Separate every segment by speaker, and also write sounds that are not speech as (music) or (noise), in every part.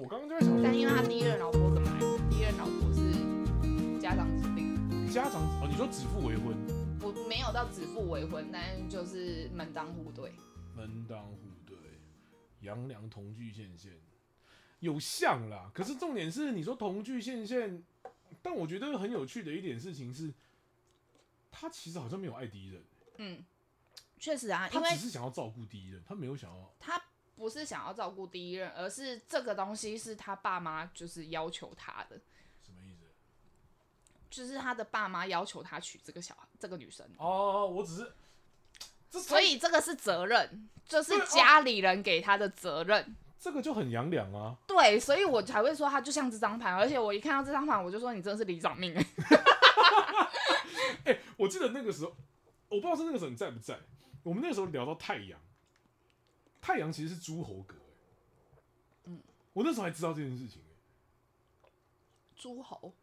Speaker 1: 我刚刚就在想，
Speaker 2: 但因为他第一任老婆怎么来的？第一任老婆是家长指定的。
Speaker 1: 家长哦，你说指腹为婚？
Speaker 2: 我，没有到指腹为婚，但是就是门当户对。
Speaker 1: 门当户对，杨良同居现现，有像啦。可是重点是，你说同居现现，但我觉得很有趣的一点事情是，他其实好像没有爱第一任。
Speaker 2: 嗯，确实啊，
Speaker 1: 他只是想要照顾第一任，他没有想要。
Speaker 2: 他不是想要照顾第一任，而是这个东西是他爸妈就是要求他的。
Speaker 1: 什么意思？
Speaker 2: 就是他的爸妈要求他娶这个小孩，这个女生。
Speaker 1: 哦，我只是。
Speaker 2: 所以这个是责任，就是家里人给他的责任。哦、
Speaker 1: 这个就很杨良啊。
Speaker 2: 对，所以我才会说他就像这张牌，而且我一看到这张牌，我就说你真的是李长命 (laughs) 哎、
Speaker 1: 欸。我记得那个时候，我不知道是那个时候你在不在。我们那个时候聊到太阳，太阳其实是诸侯格。嗯，我那时候还知道这件事情。
Speaker 2: 诸侯。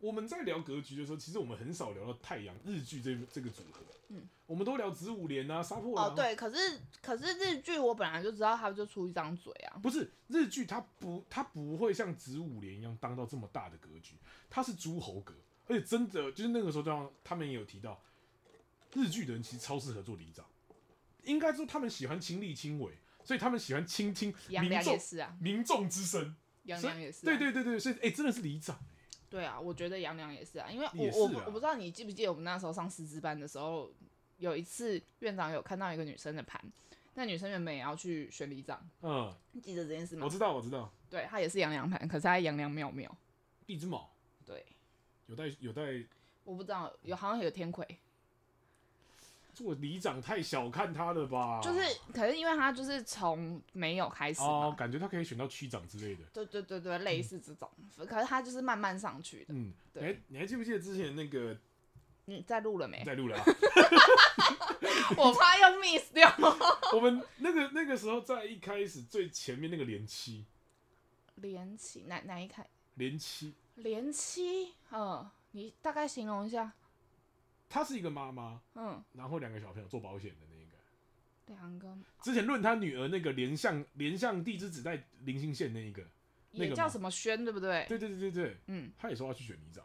Speaker 1: 我们在聊格局的时候，其实我们很少聊到太阳日剧这这个组合。嗯，我们都聊子午连啊、杀破狼。
Speaker 2: 哦，对，可是可是日剧我本来就知道他就出一张嘴啊。
Speaker 1: 不是日剧，它不它不会像子午连一样当到这么大的格局，它是诸侯格，而且真的就是那个时候，就像他们也有提到，日剧的人其实超适合做里长，应该说他们喜欢亲力亲为，所以他们喜欢倾听民众
Speaker 2: 啊，
Speaker 1: 民众之声。
Speaker 2: 杨良也是、啊，
Speaker 1: 对对对对，所以哎、欸，真的是里长。
Speaker 2: 对啊，我觉得杨良也是啊，因为我我、啊、我不知道你记不记得我们那时候上师资班的时候，有一次院长有看到一个女生的盘，那女生原本也要去选里长，嗯，你记得这件事吗？
Speaker 1: 我知道，我知道，
Speaker 2: 对，她也是杨良盘，可是她杨良庙庙，
Speaker 1: 地之卯，
Speaker 2: 对，
Speaker 1: 有带有带，
Speaker 2: 我不知道，有好像有天魁。
Speaker 1: 做里长太小看他了吧？
Speaker 2: 就是，可是因为他就是从没有开始
Speaker 1: 哦，感觉他可以选到区长之类的。
Speaker 2: 对对对对，类似这种，嗯、可是他就是慢慢上去的。
Speaker 1: 嗯，对。你还记不记得之前那个？
Speaker 2: 你在录了没？
Speaker 1: 在录了、啊。(laughs)
Speaker 2: 我怕要 miss 掉。(laughs)
Speaker 1: 我们那个那个时候在一开始最前面那个连七。
Speaker 2: 连七哪哪一开？
Speaker 1: 连七。
Speaker 2: 连七，嗯，你大概形容一下。
Speaker 1: 她是一个妈妈，嗯，然后两个小朋友做保险的那个，
Speaker 2: 两个。
Speaker 1: 之前论她女儿那个连相连相地之子在林兴县那一个，那个
Speaker 2: 叫什么轩，对不对？
Speaker 1: 对对对对对，嗯，他也说要去选里长，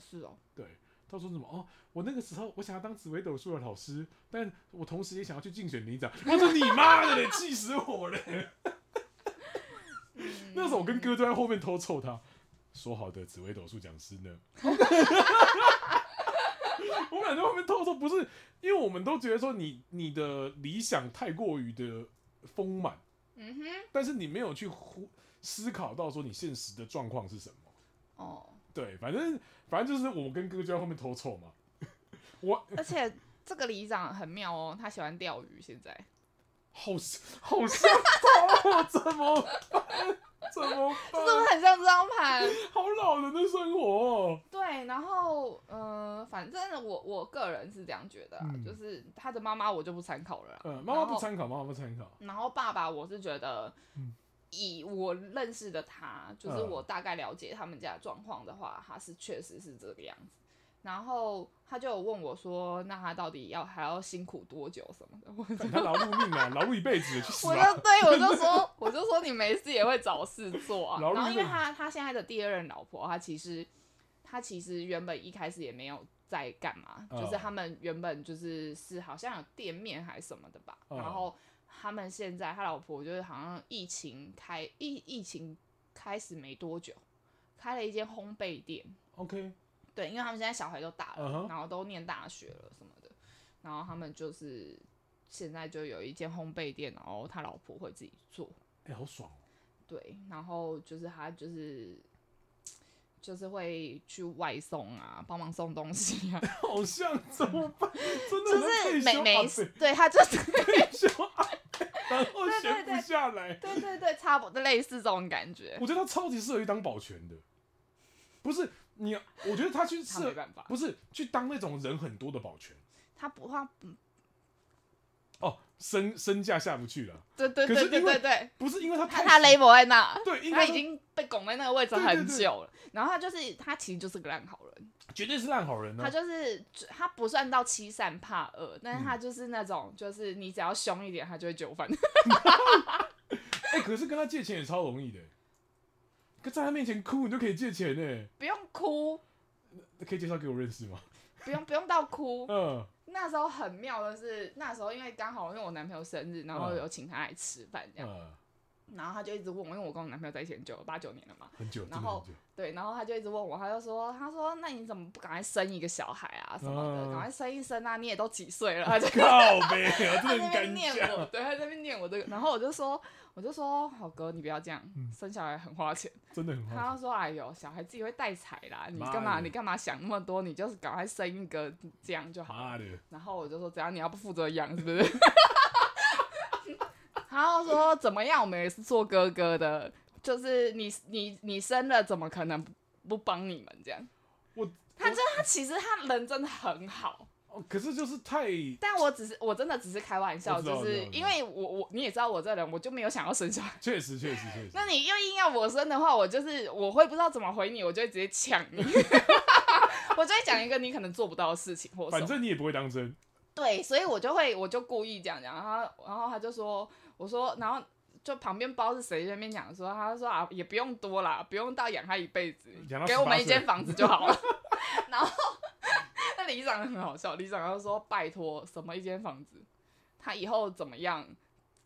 Speaker 2: 是哦，
Speaker 1: 对，他说什么？哦，我那个时候我想要当紫微斗数的老师，但我同时也想要去竞选里长，我说你妈的嘞，气死我了！(laughs) 那时候我跟哥都在后面偷凑他，说好的紫微斗数讲师呢？(laughs) (laughs) 我感觉后面偷偷不是，因为我们都觉得说你你的理想太过于的丰满，嗯哼，但是你没有去思考到说你现实的状况是什么。哦，对，反正反正就是我跟哥就在后面偷臭嘛。(laughs) 我
Speaker 2: 而且这个里长很妙哦，他喜欢钓鱼，现在
Speaker 1: 好好像他 (laughs) 怎么办？(laughs) 怎么办？
Speaker 2: 是不是很像这张牌？(laughs)
Speaker 1: 好老人的生活哦。
Speaker 2: 对，然后呃，反正我我个人是这样觉得，嗯、就是他的妈妈我就不参考了。
Speaker 1: 嗯，妈妈不参考，妈妈不参考。
Speaker 2: 然后爸爸，我是觉得，以我认识的他，就是我大概了解他们家状况的话，他是确实是这个样子。然后他就有问我说：“那他到底要还要辛苦多久什么的？”我说：“
Speaker 1: 他劳碌命啊，劳碌一辈子去死。”
Speaker 2: 我就对我就说：“我就说你没事也会找事做啊。”然后因为他他现在的第二任老婆，他其实他其实原本一开始也没有在干嘛，就是他们原本就是是好像有店面还是什么的吧。然后他们现在他老婆就是好像疫情开疫疫情开始没多久，开了一间烘焙店。
Speaker 1: OK。
Speaker 2: 对，因为他们现在小孩都大了，uh huh. 然后都念大学了什么的，然后他们就是现在就有一间烘焙店，然后他老婆会自己做，
Speaker 1: 哎、欸，好爽哦。
Speaker 2: 对，然后就是他就是就是会去外送啊，帮忙送东西啊，(laughs)
Speaker 1: 好像怎么办？(laughs) 真的
Speaker 2: 就是每每对他就 (laughs) 是
Speaker 1: 退休然后闲不下来，
Speaker 2: 对对对，差不多类似这种感觉。
Speaker 1: 我觉得他超级适合去当保全的，不是。你，我觉得他去是，不是去当那种人很多的保全，
Speaker 2: 他不怕，
Speaker 1: 哦，身身价下不去了。
Speaker 2: 对对对对对对，
Speaker 1: 不是因为他
Speaker 2: 他他 label 在那，
Speaker 1: 对，
Speaker 2: 他已经被拱在那个位置很久了。然后他就是他其实就是个烂好人，
Speaker 1: 绝对是烂好人。
Speaker 2: 他就是他不算到欺善怕恶，但是他就是那种就是你只要凶一点，他就会就范。(laughs)
Speaker 1: 哎，可是跟他借钱也超容易的。可在他面前哭，你就可以借钱呢？
Speaker 2: 不用哭，
Speaker 1: 可以介绍给我认识吗？
Speaker 2: 不用，不用到哭。(laughs)
Speaker 1: 嗯。
Speaker 2: 那时候很妙的是，那时候因为刚好因为我男朋友生日，然后有请他来吃饭这样。然后他就一直问我，因为我跟我男朋友在一起很久，八九年了嘛，
Speaker 1: 很久。
Speaker 2: 然后对，然后他就一直问我，他就说，他说，那你怎么不赶快生一个小孩啊什么的，赶、嗯、快生一生啊！你也都几岁了？他就
Speaker 1: 靠北，他
Speaker 2: 在那边念我，对，他在那边念我这个，然后我就说，我就说，好哥，你不要这样，嗯、生小孩很花钱，(laughs)
Speaker 1: 真的很。
Speaker 2: 他就说，哎呦，小孩自己会带财啦，你干嘛？你干嘛想那么多？你就是赶快生一个，这样就好了。然后我就说，只要？你要不负责养，是不是？(laughs) 他说怎么样？我们也是做哥哥的，就是你你你生了，怎么可能不帮你们这样？我他真他其实他人真的很好，
Speaker 1: 哦，可是就是太……
Speaker 2: 但我只是我真的只是开玩笑，就是因为我我你也知道我这人，我就没有想要生小孩。
Speaker 1: 确实确实确实。
Speaker 2: 那你又硬要我生的话，我就是我会不知道怎么回你，我就会直接抢你，(laughs) 我就会讲一个你可能做不到的事情，或
Speaker 1: 反正你也不会当真。
Speaker 2: 对，所以我就会我就故意这样讲，然后然后他就说。我说，然后就旁边包是谁在那边讲说，他说啊，也不用多啦，不用到养他一辈子，给我们一间房子就好了。(laughs) 然后 (laughs) 那里长很好笑，里长就说拜托，什么一间房子，他以后怎么样，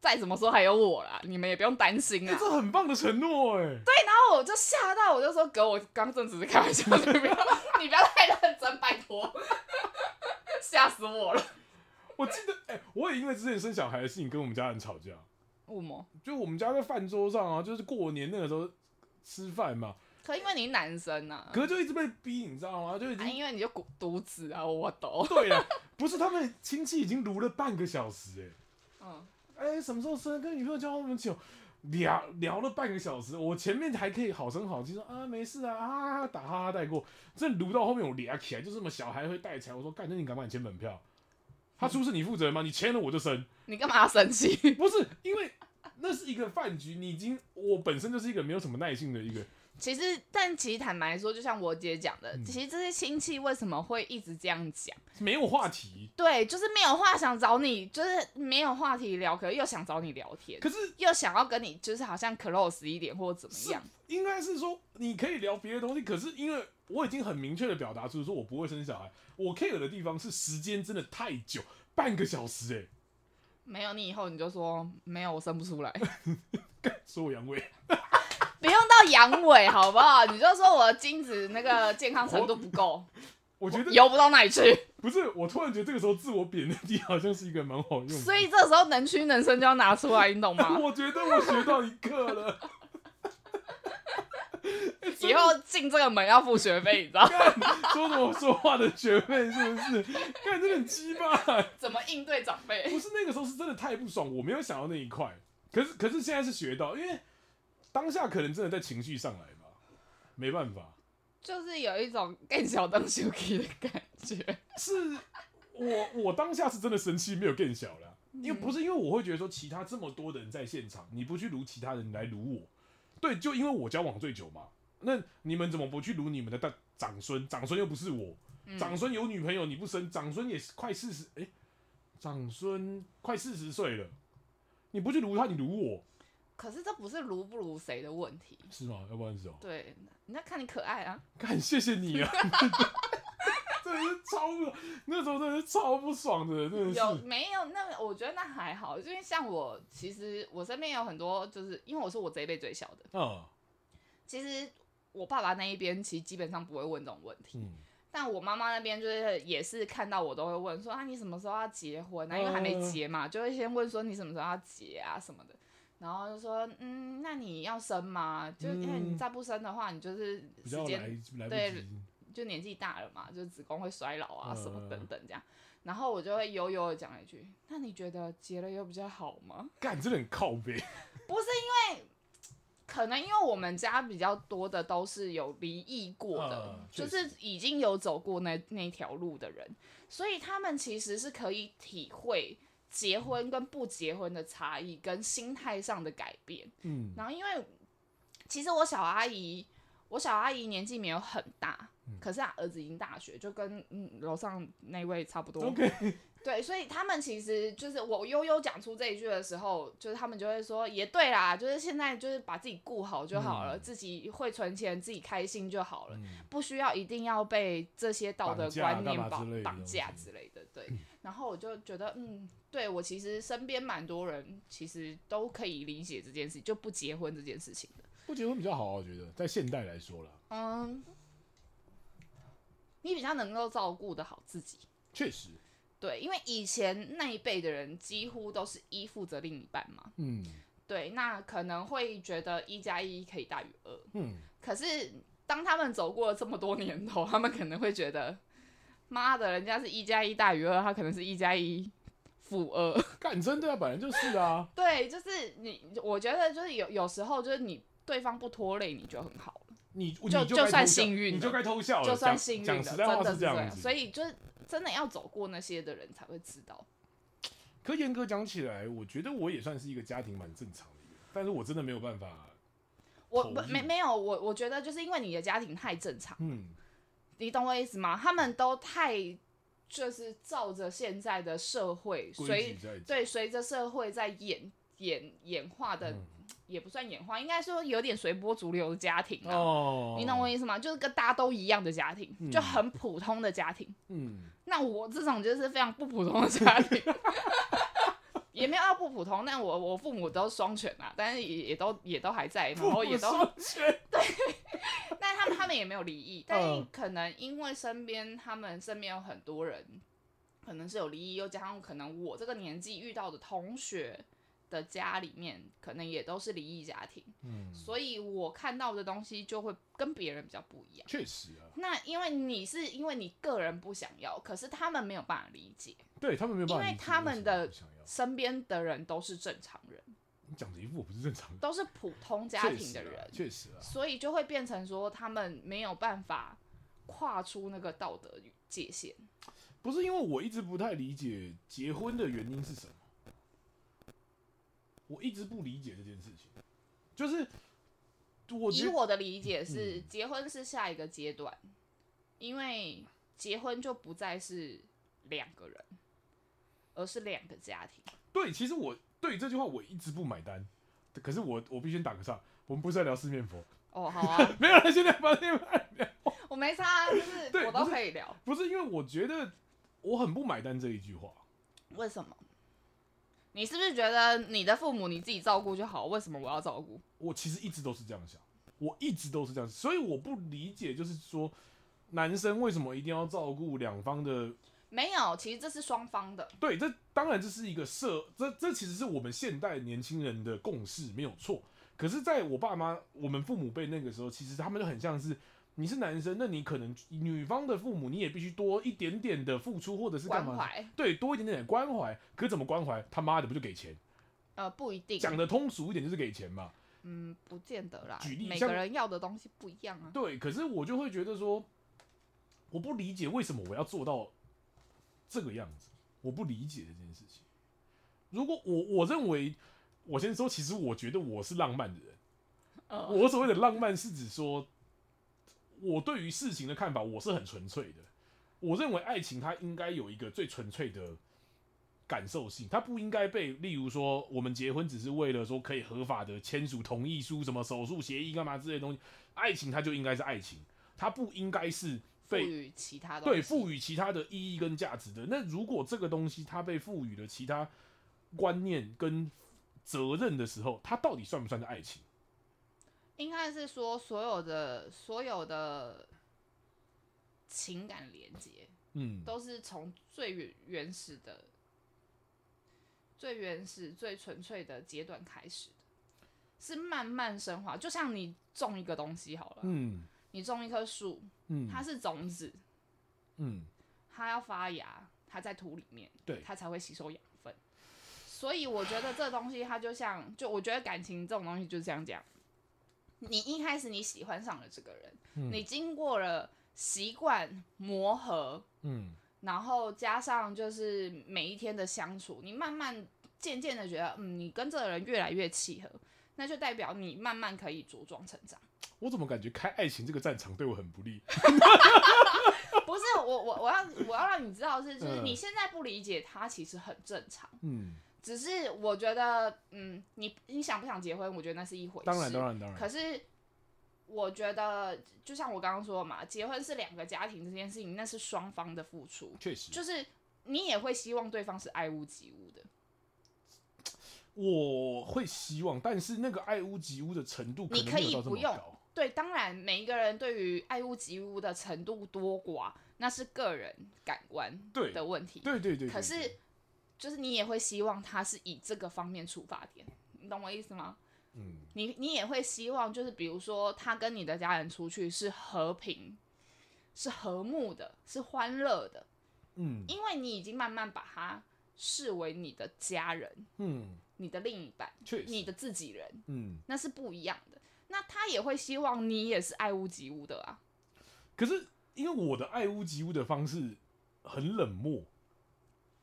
Speaker 2: 再怎么说还有我啦，你们也不用担心啊。
Speaker 1: 欸、这很棒的承诺哎。
Speaker 2: 对，然后我就吓到，我就说哥，我刚正只是开玩笑，你不要你不要太认真，拜托，(laughs) 吓死我了。
Speaker 1: 我记得，哎、欸，我也因为之前生小孩的事情跟我们家人吵架。
Speaker 2: 为什么？
Speaker 1: 就我们家在饭桌上啊，就是过年那个时候吃饭嘛。
Speaker 2: 可因为你男生啊，
Speaker 1: 可是就一直被逼，你知道吗？就已经、啊、
Speaker 2: 因为你就独子啊，我懂。
Speaker 1: 对啊，不是他们亲戚已经撸了半个小时、欸，哎，
Speaker 2: 嗯，
Speaker 1: 哎、欸，什么时候生？跟女朋友交往那么久，聊聊了半个小时，我前面还可以好声好气说啊没事啊啊打哈哈带过，这撸到后面我俩起来，就这么小孩会带起来，我说干，那你赶快签本票。他出事你负责吗？你签了我就生。
Speaker 2: 你干嘛要生气？(laughs)
Speaker 1: 不是因为那是一个饭局，你已经我本身就是一个没有什么耐性的一个。
Speaker 2: 其实，但其实坦白说，就像我姐讲的，嗯、其实这些亲戚为什么会一直这样讲？
Speaker 1: 没有话题。
Speaker 2: 对，就是没有话想找你，就是没有话题聊，可是又想找你聊天，
Speaker 1: 可是
Speaker 2: 又想要跟你，就是好像 close 一点或者怎么样。
Speaker 1: 应该是说你可以聊别的东西，可是因为我已经很明确的表达出说我不会生小孩，我 care 的地方是时间真的太久。半个小时哎、欸，
Speaker 2: 没有你以后你就说没有，我生不出来，
Speaker 1: 说我阳痿，
Speaker 2: 不用到阳痿好不好？你就说我的精子那个健康程度不够，
Speaker 1: 我，我觉得
Speaker 2: 游不到哪里去。
Speaker 1: 不是，我突然觉得这个时候自我贬低好像是一个蛮好用的，
Speaker 2: 所以这时候能屈能伸就要拿出来，你懂吗？(laughs)
Speaker 1: 我觉得我学到一课了。(laughs)
Speaker 2: 以后进这个门要付学费，你知道吗？
Speaker 1: 说什么说话的学费是不是？(laughs) 看这很鸡巴。
Speaker 2: 怎么应对长辈？
Speaker 1: 不是那个时候是真的太不爽，我没有想到那一块。可是可是现在是学到，因为当下可能真的在情绪上来吧，没办法。
Speaker 2: 就是有一种更小当小气的感觉。
Speaker 1: 是我我当下是真的生气，没有更小了，因为不是因为我会觉得说其他这么多的人在现场，你不去撸其他人来撸我。对，就因为我交往最久嘛，那你们怎么不去撸你们的大长孙？长孙又不是我，嗯、长孙有女朋友你不生，长孙也是快四十，哎，长孙快四十岁了，你不去撸他，你撸我？
Speaker 2: 可是这不是卢不卢谁的问题，
Speaker 1: 是吗？要不然是什么？
Speaker 2: 对，那看你可爱啊，
Speaker 1: 感谢谢你啊。(laughs) 真的是超不爽，那时候真的是超不爽的，真的是。
Speaker 2: 有没有？那我觉得那还好，因为像我，其实我身边有很多，就是因为我是我这一辈最小的。嗯。其实我爸爸那一边其实基本上不会问这种问题，嗯、但我妈妈那边就是也是看到我都会问说啊，你什么时候要结婚？啊，因为还没结嘛，就会先问说你什么时候要结啊什么的，然后就说嗯，那你要生吗？就因为你再不生的话，你就是时间对。就年纪大了嘛，就子宫会衰老啊，什么等等这样，然后我就会悠悠的讲一句：“那你觉得结了又比较好吗？”
Speaker 1: 干，真的很靠边。(laughs)
Speaker 2: 不是因为，可能因为我们家比较多的都是有离异过的，呃、就是已经有走过那那条路的人，所以他们其实是可以体会结婚跟不结婚的差异跟心态上的改变。嗯，然后因为其实我小阿姨。我小阿姨年纪没有很大，嗯、可是他儿子已经大学，就跟嗯楼上那位差不多。(laughs) 对，所以他们其实就是我悠悠讲出这一句的时候，就是他们就会说也对啦，就是现在就是把自己顾好就好了，嗯、自己会存钱，自己开心就好了，嗯、不需要一定要被这些道德观念绑绑，绑架之类的。对，嗯、(laughs) 然后我就觉得，嗯，对我其实身边蛮多人其实都可以理解这件事，就不结婚这件事情的。
Speaker 1: 不结婚比较好，我觉得在现代来说啦，
Speaker 2: 嗯，你比较能够照顾的好自己，
Speaker 1: 确实。
Speaker 2: 对，因为以前那一辈的人几乎都是依附着另一半嘛。
Speaker 1: 嗯，
Speaker 2: 对，那可能会觉得一加一可以大于二。
Speaker 1: 嗯，
Speaker 2: 可是当他们走过了这么多年头，他们可能会觉得，妈的，人家是一加一大于二，他可能是一加一负二。(laughs)
Speaker 1: 干，真的啊，本来就是啊。
Speaker 2: 对，就是你，我觉得就是有有时候就是你对方不拖累你就很好了，
Speaker 1: 你
Speaker 2: 就就，就算幸运，
Speaker 1: 你就该偷笑了，
Speaker 2: 就算幸运的，
Speaker 1: 讲实在话是这样子，
Speaker 2: 真的是这样，所以就是。真的要走过那些的人才会知道。
Speaker 1: 可严格讲起来，我觉得我也算是一个家庭蛮正常的，但是我真的没有办法。
Speaker 2: 我不没没有我，我觉得就是因为你的家庭太正常，
Speaker 1: 嗯，
Speaker 2: 你懂我意思吗？他们都太就是照着现在的社会随对随着社会在演演演化的。嗯也不算演化，应该说有点随波逐流的家庭啊。
Speaker 1: 哦，
Speaker 2: 你懂我意思吗？就是跟大家都一样的家庭，嗯、就很普通的家庭。
Speaker 1: 嗯，
Speaker 2: 那我这种就是非常不普通的家庭，(laughs) 也没有要不普通。但我我父母都双全啊，但是也也都也都还在，然后也都 (laughs) 对。但他们他们也没有离异，但可能因为身边他们身边有很多人，可能是有离异，又加上可能我这个年纪遇到的同学。的家里面可能也都是离异家庭，
Speaker 1: 嗯，
Speaker 2: 所以我看到的东西就会跟别人比较不一样。
Speaker 1: 确实啊，
Speaker 2: 那因为你是因为你个人不想要，可是他们没有办法理解，
Speaker 1: 对他们没有办法理解，
Speaker 2: 因为他们的身边的人都是正常人。
Speaker 1: 你讲的一副我不是正常人，
Speaker 2: 都是普通家庭的人，
Speaker 1: 确实啊，确实啊，
Speaker 2: 所以就会变成说他们没有办法跨出那个道德界限。
Speaker 1: 不是因为我一直不太理解结婚的原因是什么。我一直不理解这件事情，就是我
Speaker 2: 以我的理解是，结婚是下一个阶段，嗯、因为结婚就不再是两个人，而是两个家庭。
Speaker 1: 对，其实我对这句话我一直不买单，可是我我必须打个岔，我们不是在聊四面佛。
Speaker 2: 哦，好啊，(laughs)
Speaker 1: 没有了，现在把那边聊，
Speaker 2: 我没差，就是我都可以聊，
Speaker 1: 不是，不是因为我觉得我很不买单这一句话，
Speaker 2: 为什么？你是不是觉得你的父母你自己照顾就好？为什么我要照顾？
Speaker 1: 我其实一直都是这样想，我一直都是这样，所以我不理解，就是说男生为什么一定要照顾两方的？
Speaker 2: 没有，其实这是双方的。
Speaker 1: 对，这当然这是一个社，这这其实是我们现代年轻人的共识，没有错。可是，在我爸妈、我们父母辈那个时候，其实他们就很像是。你是男生，那你可能女方的父母你也必须多一点点的付出，或者是干嘛？
Speaker 2: 关怀。
Speaker 1: 对，多一点点的关怀。可怎么关怀？他妈的不就给钱？
Speaker 2: 呃，不一定。
Speaker 1: 讲的通俗一点就是给钱嘛。
Speaker 2: 嗯，不见得啦。
Speaker 1: 举例，
Speaker 2: 每个人要的东西不一样啊。
Speaker 1: 对，可是我就会觉得说，我不理解为什么我要做到这个样子，我不理解这件事情。如果我我认为，我先说，其实我觉得我是浪漫的人。
Speaker 2: 呃，
Speaker 1: 我所谓的浪漫是指说。我对于事情的看法，我是很纯粹的。我认为爱情它应该有一个最纯粹的感受性，它不应该被，例如说我们结婚只是为了说可以合法的签署同意书、什么手术协议干嘛之类的东西。爱情它就应该是爱情，它不应该是被赋
Speaker 2: 予其他的
Speaker 1: 对赋予其他的意义跟价值的。那如果这个东西它被赋予了其他观念跟责任的时候，它到底算不算是爱情？
Speaker 2: 应该是说，所有的所有的情感连接，
Speaker 1: 嗯，
Speaker 2: 都是从最原原始的、最原始、最纯粹的阶段开始的，是慢慢升华。就像你种一个东西好了，
Speaker 1: 嗯，
Speaker 2: 你种一棵树，
Speaker 1: 嗯，
Speaker 2: 它是种子，
Speaker 1: 嗯，
Speaker 2: 它要发芽，它在土里面，
Speaker 1: 对，
Speaker 2: 它才会吸收养分。所以我觉得这东西，它就像，就我觉得感情这种东西就是这样讲。你一开始你喜欢上了这个人，
Speaker 1: 嗯、
Speaker 2: 你经过了习惯磨合，
Speaker 1: 嗯，
Speaker 2: 然后加上就是每一天的相处，你慢慢渐渐的觉得，嗯，你跟这个人越来越契合，那就代表你慢慢可以茁壮成长。
Speaker 1: 我怎么感觉开爱情这个战场对我很不利？(laughs)
Speaker 2: 不是我我我要我要让你知道是，就是你现在不理解他其实很正常。嗯，只是我觉得，嗯，你你想不想结婚？我觉得那是一回事。
Speaker 1: 当然当然当然。
Speaker 2: 可是我觉得，就像我刚刚说的嘛，结婚是两个家庭这件事情，那是双方的付出。
Speaker 1: 确实，
Speaker 2: 就是你也会希望对方是爱屋及乌的。
Speaker 1: 我会希望，但是那个爱屋及乌的程度，
Speaker 2: 你可以不用。对，当然每一个人对于爱屋及乌的程度多寡，那是个人感官对的问题。
Speaker 1: 对对对。
Speaker 2: 可是，就是你也会希望他是以这个方面出发点，你懂我意思吗？嗯。你你也会希望，就是比如说他跟你的家人出去是和平、是和睦的、是欢乐的。嗯。因为你已经慢慢把他视为你的家人。嗯。你的另一半，你的自己人，嗯，那是不一样的。那他也会希望你也是爱屋及乌的啊。
Speaker 1: 可是因为我的爱屋及乌的方式很冷漠，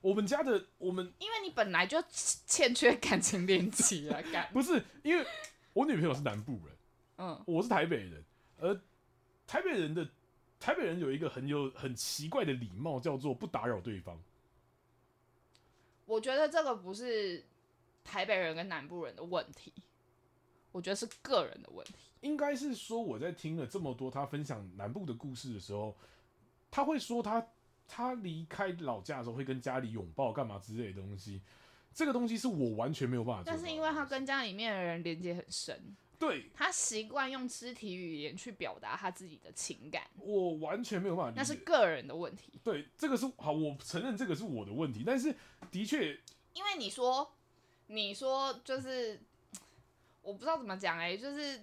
Speaker 1: 我们家的我们，
Speaker 2: 因为你本来就欠缺感情连接啊，(laughs) 感
Speaker 1: 不是因为我女朋友是南部人，嗯，我是台北人，而台北人的台北人有一个很有很奇怪的礼貌，叫做不打扰对方。
Speaker 2: 我觉得这个不是。台北人跟南部人的问题，我觉得是个人的问题。
Speaker 1: 应该是说，我在听了这么多他分享南部的故事的时候，他会说他他离开老家的时候会跟家里拥抱干嘛之类的东西。这个东西是我完全没有办法做。
Speaker 2: 但是因为他跟家里面的人连接很深，
Speaker 1: 对，
Speaker 2: 他习惯用肢体语言去表达他自己的情感。
Speaker 1: 我完全没有办法。
Speaker 2: 那是个人的问题。
Speaker 1: 对，这个是好，我承认这个是我的问题。但是的确，
Speaker 2: 因为你说。你说就是，我不知道怎么讲哎、欸，就是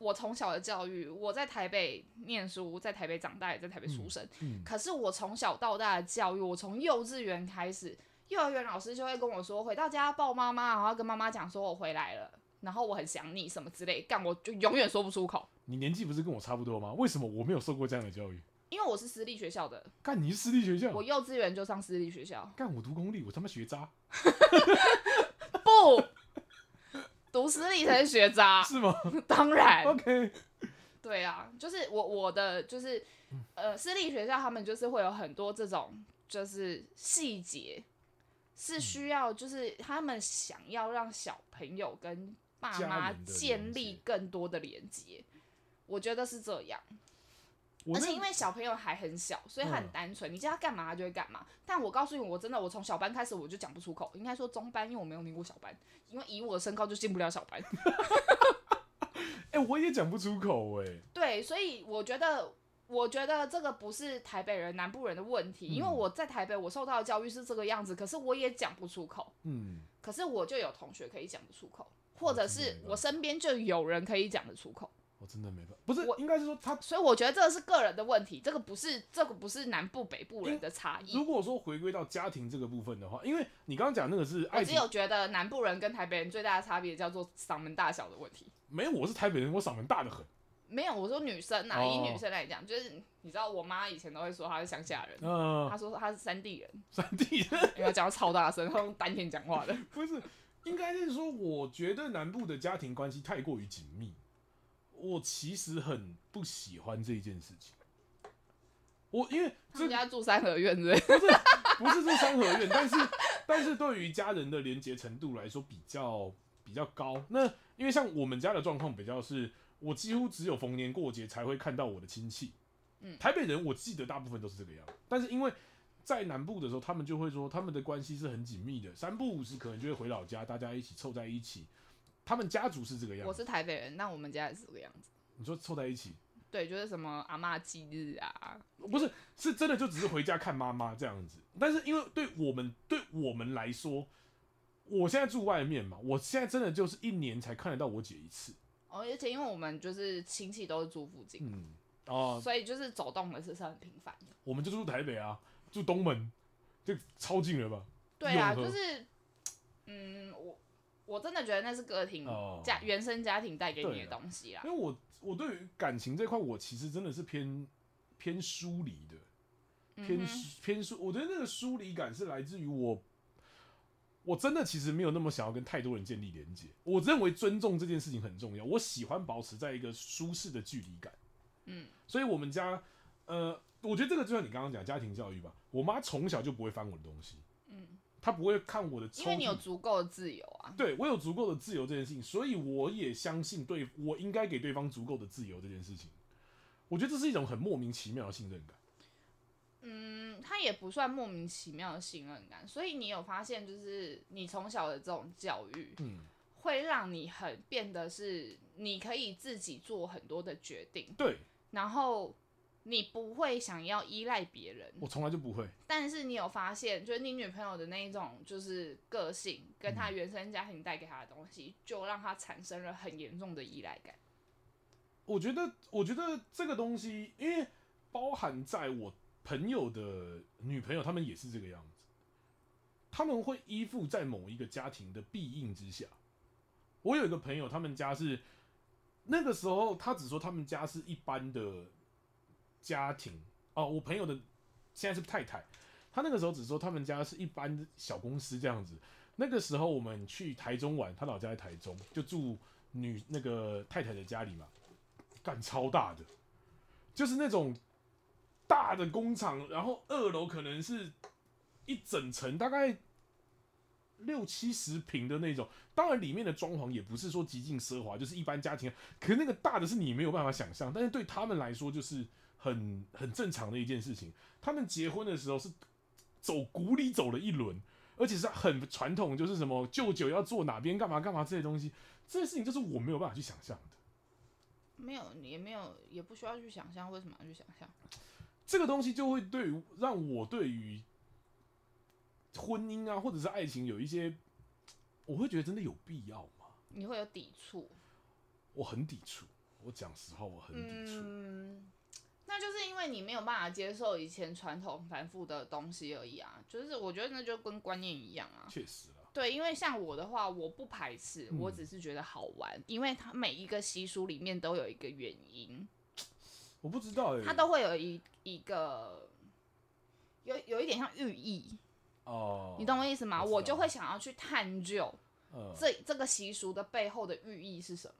Speaker 2: 我从小的教育，我在台北念书，在台北长大，也在台北出生。嗯嗯、可是我从小到大的教育，我从幼稚园开始，幼儿园老师就会跟我说，回到家抱妈妈，然后跟妈妈讲说我回来了，然后我很想你什么之类，干我就永远说不出口。
Speaker 1: 你年纪不是跟我差不多吗？为什么我没有受过这样的教育？
Speaker 2: 因为我是私立学校的。
Speaker 1: 干，你是私立学校？
Speaker 2: 我幼稚园就上私立学校。
Speaker 1: 干，我读公立，我他妈学渣。(laughs)
Speaker 2: 不，读私立才是学渣。(laughs)
Speaker 1: 是吗？(laughs)
Speaker 2: 当然。
Speaker 1: OK。
Speaker 2: 对啊，就是我我的就是呃私立学校，他们就是会有很多这种就是细节，是需要就是他们想要让小朋友跟爸妈建立更多的连接，我觉得是这样。而且因为小朋友还很小，所以他很单纯，嗯、你叫他干嘛他就会干嘛。但我告诉你，我真的，我从小班开始我就讲不出口，应该说中班，因为我没有念过小班，因为以我的身高就进不了小班。(laughs)
Speaker 1: 哎、欸，我也讲不出口哎、欸。(laughs)
Speaker 2: 对，所以我觉得，我觉得这个不是台北人、南部人的问题，嗯、因为我在台北，我受到的教育是这个样子，可是我也讲不出口。嗯。可是我就有同学可以讲得出口，或者是我身边就有人可以讲得出口。
Speaker 1: 我真的没办法，不是，我应该是说他，
Speaker 2: 所以我觉得这个是个人的问题，这个不是这个不是南部北部人的差异。
Speaker 1: 如果说回归到家庭这个部分的话，因为你刚刚讲那个是
Speaker 2: 爱只有觉得南部人跟台北人最大的差别叫做嗓门大小的问题。
Speaker 1: 没有，我是台北人，我嗓门大的很。
Speaker 2: 没有，我说女生啊，以女生来讲，就是你知道，我妈以前都会说她是乡下人，嗯，她说她是山地人，
Speaker 1: 山地人，(laughs)
Speaker 2: 因为讲超大声，她用丹田讲话的。
Speaker 1: 不是，应该是说，我觉得南部的家庭关系太过于紧密。我其实很不喜欢这一件事情。我因为
Speaker 2: 他们家住三合院，对
Speaker 1: 不是不是住三合院，但是但是对于家人的连结程度来说比较比较高。那因为像我们家的状况比较是，我几乎只有逢年过节才会看到我的亲戚。嗯，台北人我记得大部分都是这个样，但是因为在南部的时候，他们就会说他们的关系是很紧密的，三不五时可能就会回老家，大家一起凑在一起。他们家族是这个样子。
Speaker 2: 我是台北人，那我们家也是这个样子。
Speaker 1: 你说凑在一起？
Speaker 2: 对，就是什么阿妈忌日啊，
Speaker 1: 不是，是真的就只是回家看妈妈这样子。但是因为对我们对我们来说，我现在住外面嘛，我现在真的就是一年才看得到我姐一次。
Speaker 2: 哦，而且因为我们就是亲戚都是住附近，嗯，哦，所以就是走动的是是很频繁的。
Speaker 1: 我们就住台北啊，住东门，就超近了吧？
Speaker 2: 对啊，就是，嗯，我。我真的觉得那是个体家、哦、原生家庭带给你的东西啦。
Speaker 1: 因为我我对于感情这块，我其实真的是偏偏疏离的，偏、嗯、偏疏。我觉得那个疏离感是来自于我，我真的其实没有那么想要跟太多人建立连接。我认为尊重这件事情很重要，我喜欢保持在一个舒适的距离感。嗯，所以我们家，呃，我觉得这个就像你刚刚讲家庭教育吧。我妈从小就不会翻我的东西，嗯，她不会看我的，
Speaker 2: 因为你有足够的自由啊。
Speaker 1: 对，我有足够的自由这件事情，所以我也相信对我应该给对方足够的自由这件事情。我觉得这是一种很莫名其妙的信任感。
Speaker 2: 嗯，他也不算莫名其妙的信任感，所以你有发现，就是你从小的这种教育，嗯，会让你很变得是你可以自己做很多的决定，
Speaker 1: 对，
Speaker 2: 然后你不会想要依赖别人，
Speaker 1: 我从来就不会。
Speaker 2: 但是你有发现，就是你女朋友的那一种就是个性，跟她原生家庭带给她的东西，就让她产生了很严重的依赖感。
Speaker 1: 我觉得，我觉得这个东西，因为包含在我朋友的女朋友，他们也是这个样子，他们会依附在某一个家庭的庇应之下。我有一个朋友，他们家是那个时候，他只说他们家是一般的家庭哦。我朋友的现在是太太，他那个时候只说他们家是一般的小公司这样子。那个时候我们去台中玩，他老家在台中，就住女那个太太的家里嘛。干超大的，就是那种大的工厂，然后二楼可能是一整层，大概六七十平的那种。当然，里面的装潢也不是说极尽奢华，就是一般家庭。可是那个大的是你没有办法想象，但是对他们来说就是很很正常的一件事情。他们结婚的时候是走古里走了一轮，而且是很传统，就是什么舅舅要坐哪边干嘛干嘛这些东西，这些事情就是我没有办法去想象的。
Speaker 2: 没有，也没有，也不需要去想象，为什么要去想象？
Speaker 1: 这个东西就会对于让我对于婚姻啊，或者是爱情有一些，我会觉得真的有必要吗？
Speaker 2: 你会有抵触？
Speaker 1: 我很抵触，我讲实话，我很抵触。
Speaker 2: 嗯，那就是因为你没有办法接受以前传统繁复的东西而已啊。就是我觉得那就跟观念一样啊。
Speaker 1: 确实。
Speaker 2: 对，因为像我的话，我不排斥，我只是觉得好玩，嗯、因为它每一个习俗里面都有一个原因。
Speaker 1: 我不知道哎，
Speaker 2: 它都会有一一个有有一点像寓意哦，你懂我意思吗？我，我就会想要去探究，呃、这这个习俗的背后的寓意是什么。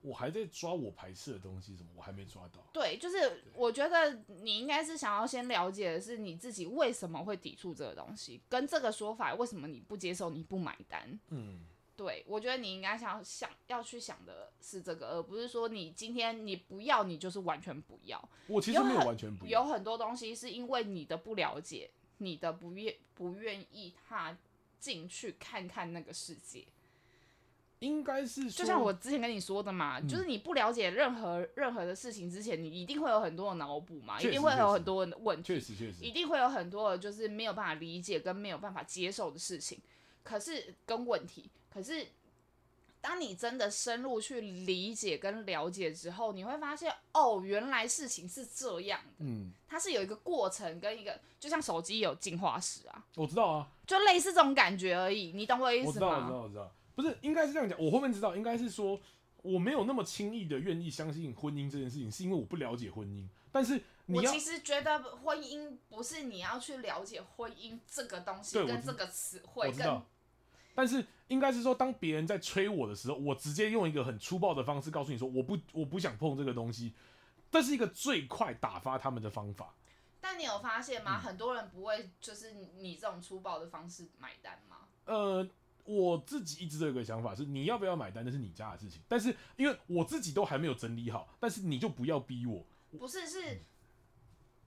Speaker 1: 我还在抓我排斥的东西，什么我还没抓到。
Speaker 2: 对，就是我觉得你应该是想要先了解的是你自己为什么会抵触这个东西，跟这个说法为什么你不接受，你不买单。嗯，对，我觉得你应该想想要去想的是这个，而不是说你今天你不要，你就是完全不要。
Speaker 1: 我其实没有完全不要。
Speaker 2: 有很，有很多东西是因为你的不了解，你的不愿不愿意踏进去看看那个世界。
Speaker 1: 应该是
Speaker 2: 就像我之前跟你说的嘛，嗯、就是你不了解任何任何的事情之前，你一定会有很多的脑补嘛，一定会有很多的问题，
Speaker 1: 确实确实，
Speaker 2: 一定会有很多的就是没有办法理解跟没有办法接受的事情，可是跟问题，可是当你真的深入去理解跟了解之后，你会发现哦，原来事情是这样的，嗯，它是有一个过程跟一个，就像手机有进化史啊，
Speaker 1: 我知道啊，
Speaker 2: 就类似这种感觉而已，你懂我意思吗？
Speaker 1: 我知道，我知道，我知道。不是，应该是这样讲。我后面知道，应该是说我没有那么轻易的愿意相信婚姻这件事情，是因为我不了解婚姻。但是你要，
Speaker 2: 我其实觉得婚姻不是你要去了解婚姻这个东西跟这个词汇。
Speaker 1: 我知道。但是应该是说，当别人在催我的时候，我直接用一个很粗暴的方式告诉你说，我不，我不想碰这个东西。这是一个最快打发他们的方法。
Speaker 2: 但你有发现吗？嗯、很多人不会就是你这种粗暴的方式买单吗？
Speaker 1: 呃。我自己一直都有个想法是，你要不要买单那是你家的事情。但是因为我自己都还没有整理好，但是你就不要逼我。
Speaker 2: 不是，是、嗯、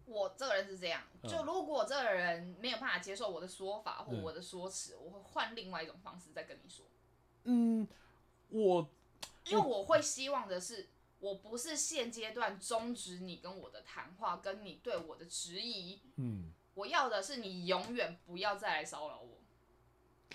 Speaker 2: 我这个人是这样。就如果这个人没有办法接受我的说法或我的说辞，嗯、我会换另外一种方式再跟你说。
Speaker 1: 嗯，我
Speaker 2: 因为我会希望的是，我不是现阶段终止你跟我的谈话，跟你对我的质疑。嗯，我要的是你永远不要再来骚扰我。